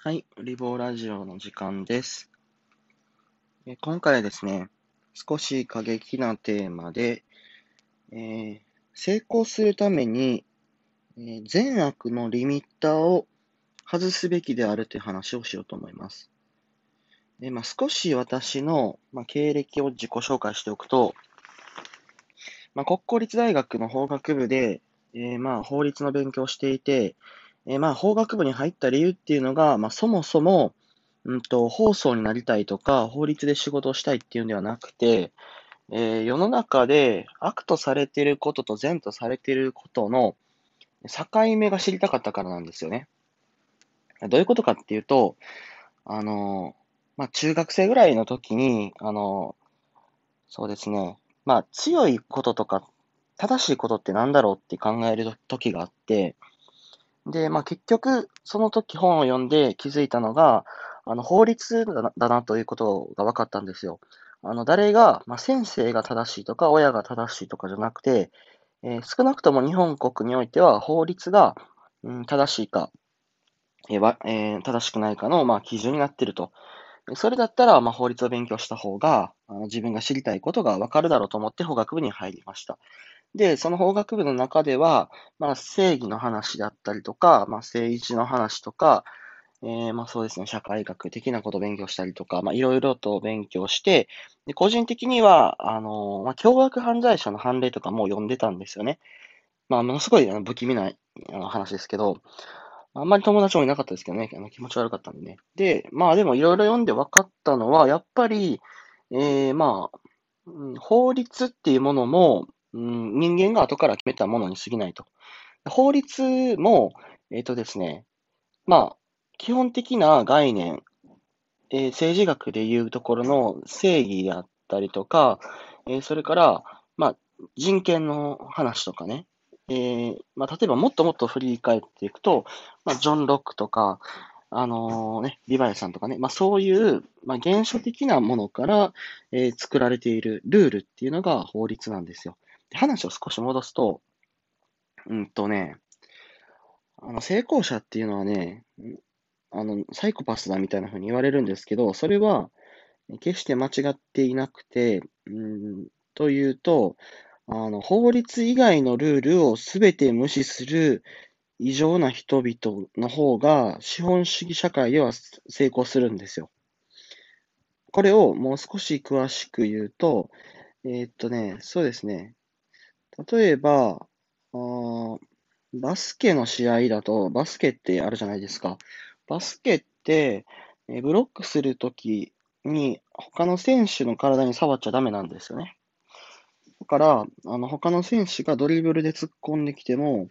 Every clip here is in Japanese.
はい、リボーラジオの時間です。え今回はですね、少し過激なテーマで、えー、成功するために、えー、善悪のリミッターを外すべきであるという話をしようと思います。でまあ、少し私の、まあ、経歴を自己紹介しておくと、まあ、国公立大学の法学部で、えー、まあ法律の勉強をしていて、えー、まあ、法学部に入った理由っていうのが、まあ、そもそも、うんと、放送になりたいとか、法律で仕事をしたいっていうんではなくて、えー、世の中で悪とされていることと善とされていることの境目が知りたかったからなんですよね。どういうことかっていうと、あの、まあ、中学生ぐらいの時に、あの、そうですね、まあ、強いこととか、正しいことって何だろうって考える時があって、で、まあ結局、その時本を読んで気づいたのが、あの、法律だなということが分かったんですよ。あの、誰が、まあ、先生が正しいとか、親が正しいとかじゃなくて、えー、少なくとも日本国においては法律が、うん、正しいか、えーえー、正しくないかの、まあ、基準になっていると。それだったら、まあ、法律を勉強した方が、あの自分が知りたいことが分かるだろうと思って法学部に入りました。で、その法学部の中では、まあ、正義の話だったりとか、まあ、政治の話とか、えー、まあそうですね、社会学的なことを勉強したりとか、まあいろいろと勉強して、で個人的には、あの、まあ凶悪犯罪者の判例とかも読んでたんですよね。まあものすごいあの不気味なあの話ですけど、あんまり友達もいなかったですけどね、あの気持ち悪かったんでね。で、まあでもいろいろ読んで分かったのは、やっぱり、えー、まあ、法律っていうものも、うん、人間が後から決めたものに過ぎないと。法律も、えっ、ー、とですね、まあ、基本的な概念、えー、政治学でいうところの正義であったりとか、えー、それから、まあ、人権の話とかね、えー、まあ、例えばもっともっと振り返っていくと、まあ、ジョン・ロックとか、あのー、ね、リヴァイさんとかね、まあ、そういう、まあ、原初的なものから、えー、作られているルールっていうのが法律なんですよ。話を少し戻すと、うんとね、あの、成功者っていうのはね、あの、サイコパスだみたいな風に言われるんですけど、それは決して間違っていなくて、うん、というと、あの、法律以外のルールをすべて無視する異常な人々の方が資本主義社会では成功するんですよ。これをもう少し詳しく言うと、えー、っとね、そうですね。例えば、あバスケの試合だと、バスケってあるじゃないですか。バスケって、えブロックするときに、他の選手の体に触っちゃダメなんですよね。だから、あの、他の選手がドリブルで突っ込んできても、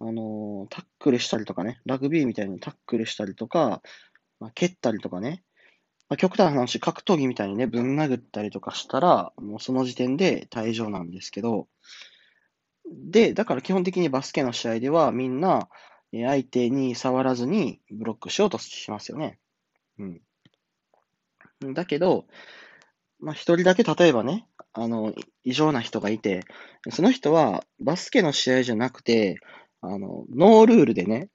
あのタックルしたりとかね、ラグビーみたいにタックルしたりとか、まあ、蹴ったりとかね、まあ、極端な話、格闘技みたいにね、ぶん殴ったりとかしたら、もうその時点で退場なんですけど、で、だから基本的にバスケの試合ではみんな相手に触らずにブロックしようとしますよね。うん。だけど、まあ一人だけ例えばね、あの、異常な人がいて、その人はバスケの試合じゃなくて、あの、ノールールでね、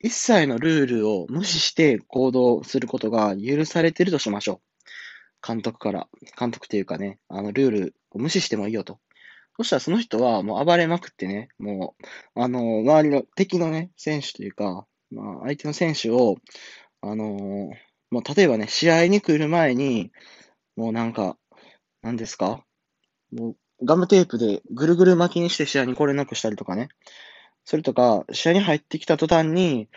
一切のルールを無視して行動することが許されてるとしましょう。監督から。監督っていうかね、あの、ルールを無視してもいいよと。そしたらその人はもう暴れまくってね、もう、あの、周りの敵のね、選手というか、まあ、相手の選手を、あのもう例えばね、試合に来る前に、もうなんか、何ですかもうガムテープでぐるぐる巻きにして試合に来れなくしたりとかね。それとか、試合に入ってきた途端に、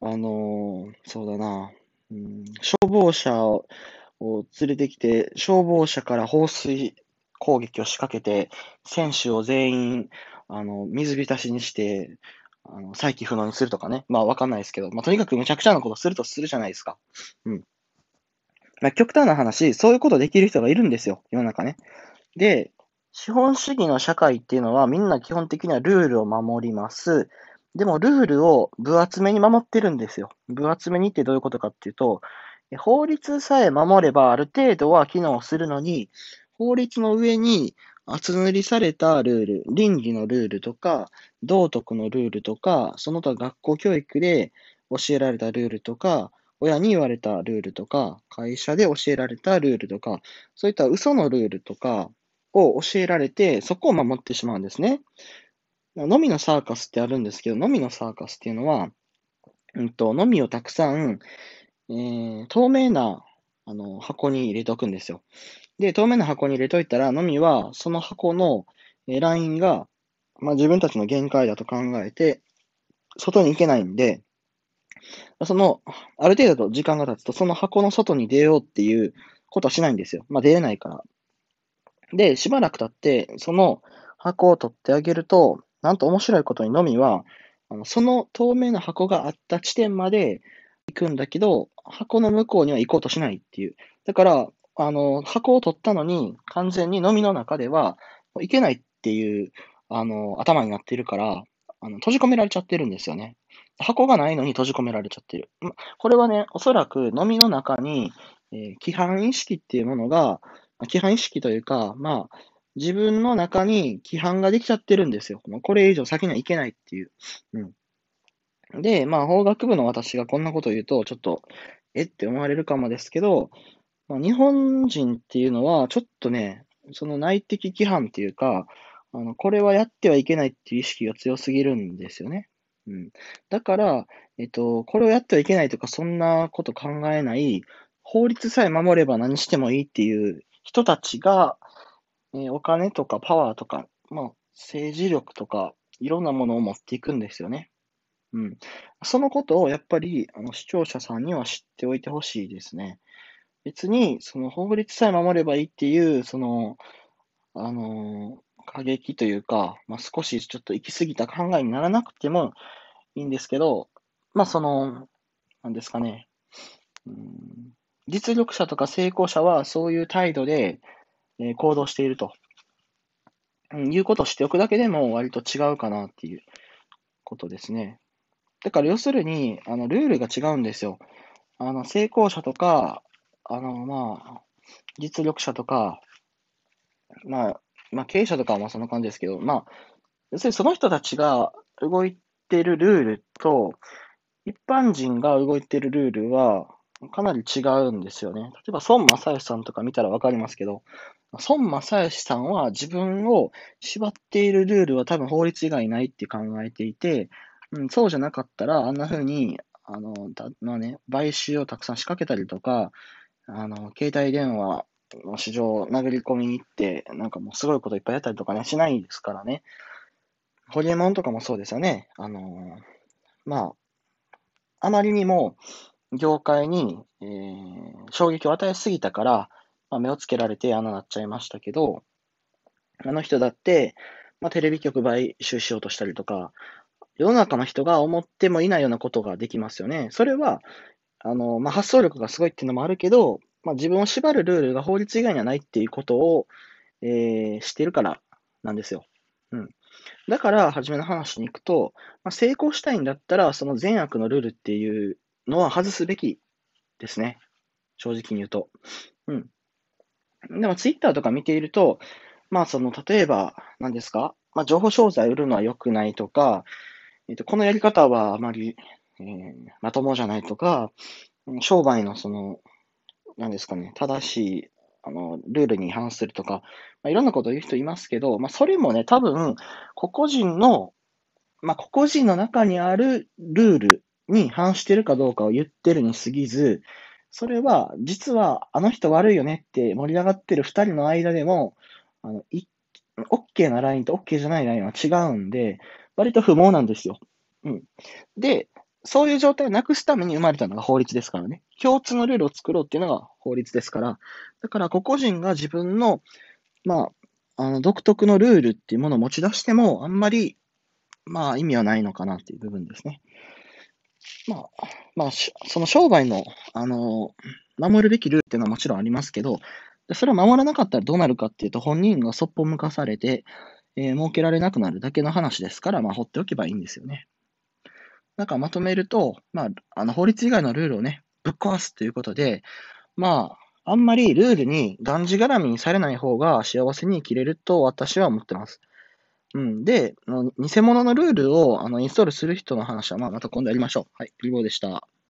あのー、そうだな、うん、消防車を連れてきて、消防車から放水攻撃を仕掛けて、選手を全員、あの、水浸しにして、あの、再起不能にするとかね。まあ、わかんないですけど、まあ、とにかくむちゃくちゃなことするとするじゃないですか。うん。まあ、極端な話、そういうことできる人がいるんですよ。世の中ね。で、資本主義の社会っていうのはみんな基本的にはルールを守ります。でもルールを分厚めに守ってるんですよ。分厚めにってどういうことかっていうと、法律さえ守ればある程度は機能するのに、法律の上に厚塗りされたルール、倫理のルールとか、道徳のルールとか、その他学校教育で教えられたルールとか、親に言われたルールとか、会社で教えられたルールとか、そういった嘘のルールとかを教えられて、そこを守ってしまうんですね。のみのサーカスってあるんですけど、のみのサーカスっていうのは、うんと、のみをたくさん、えー、透明なあの箱に入れとくんですよ。で、透明な箱に入れといたら、のみはその箱のラインが、まあ、自分たちの限界だと考えて、外に行けないんで、その、ある程度時間が経つと、その箱の外に出ようっていうことはしないんですよ。まあ、出れないから。で、しばらく経って、その箱を取ってあげると、なんと面白いことにのみは、あのその透明な箱があった地点まで行くんだけど、箱の向こうには行こうとしないっていう。だから、あの、箱を取ったのに、完全にのみの中では行けないっていう、あの、頭になっているから、あの閉じ込められちゃってるんですよね。箱がないのに閉じ込められちゃってる。これはね、おそらく飲みの中に、えー、規範意識っていうものが、規範意識というか、まあ、自分の中に規範ができちゃってるんですよ。これ以上先にはいけないっていう。うん。で、まあ、法学部の私がこんなこと言うと、ちょっと、え？って思われるかもですけど、まあ、日本人っていうのは、ちょっとね、その内的規範っていうか、あの、これはやってはいけないっていう意識が強すぎるんですよね。うん。だから、えっと、これをやってはいけないとか、そんなこと考えない、法律さえ守れば何してもいいっていう人たちが、えー、お金とかパワーとか、まあ、政治力とか、いろんなものを持っていくんですよね。うん。そのことをやっぱり、あの、視聴者さんには知っておいてほしいですね。別に、その法律さえ守ればいいっていう、その、あの過激というか、まあ、少しちょっと行き過ぎた考えにならなくてもいいんですけど、まあその、なんですかね、うん、実力者とか成功者はそういう態度で、え、行動していると、うん、いうことをしておくだけでも割と違うかなっていうことですね。だから要するに、あの、ルールが違うんですよ。あの、成功者とか、あの、まあ、実力者とか、まあ、まあ、経営者とかはまあそんな感じですけど、まあ、要するにその人たちが動いてるルールと、一般人が動いてるルールはかなり違うんですよね。例えば、孫正義さんとか見たらわかりますけど、孫正義さんは自分を縛っているルールは多分法律以外ないって考えていて、うん、そうじゃなかったら、あんな風に、あの、だまあね、買収をたくさん仕掛けたりとか、あの、携帯電話の市場を殴り込みに行って、なんかもうすごいこといっぱいやったりとかね、しないですからね。ホリエモンとかもそうですよね。あの、まあ、あまりにも業界に、えー、衝撃を与えすぎたから、まあ、目をつけられてああなっちゃいましたけど、あの人だって、まあ、テレビ局買収しようとしたりとか、世の中の人が思ってもいないようなことができますよね。それは、あの、まあ、発想力がすごいっていうのもあるけど、まあ、自分を縛るルールが法律以外にはないっていうことを、えー、知ってるからなんですよ。うん。だから、初めの話に行くと、まあ、成功したいんだったら、その善悪のルールっていうのは外すべきですね。正直に言うと。うん。でも、ツイッターとか見ていると、まあ、その、例えば、何ですか？まあ、情報商材売るのは良くないとか、えっ、と、このやり方はあまり、えー、まともじゃないとか、商売のその、なんですかね、正しい、あの、ルールに違反するとか、まあ、いろんなことを言う人いますけど、まあ、それもね、多分、個々人の、まあ、個々人の中にあるルールに反してるかどうかを言ってるに過ぎず、それは、実は、あの人悪いよねって盛り上がってる二人の間でも、あの、OK なラインと OK じゃないラインは違うんで、割と不毛なんですよ。うん。で、そういう状態をなくすために生まれたのが法律ですからね。共通のルールを作ろうっていうのが法律ですから。だから、個々人が自分の、まあ、あの、独特のルールっていうものを持ち出しても、あんまり、まあ、意味はないのかなっていう部分ですね。まあ、まあ、その商売の、あの、守るべきルールっていうのはもちろんありますけど、それを守らなかったらどうなるかっていうと、本人がそっぽ向かされて、えー、設けられなくなるだけの話ですから、まあ、放っておけばいいんですよね。なんかまとめると、まあ、あの法律以外のルールをね、ぶっ壊すということで、まあ、あんまりルールにがんじがらみにされない方が幸せに生きれると私は思ってます。うん。で、偽物のルールをあのインストールする人の話は、まあ、また今度やりましょう。はい、リボーでした。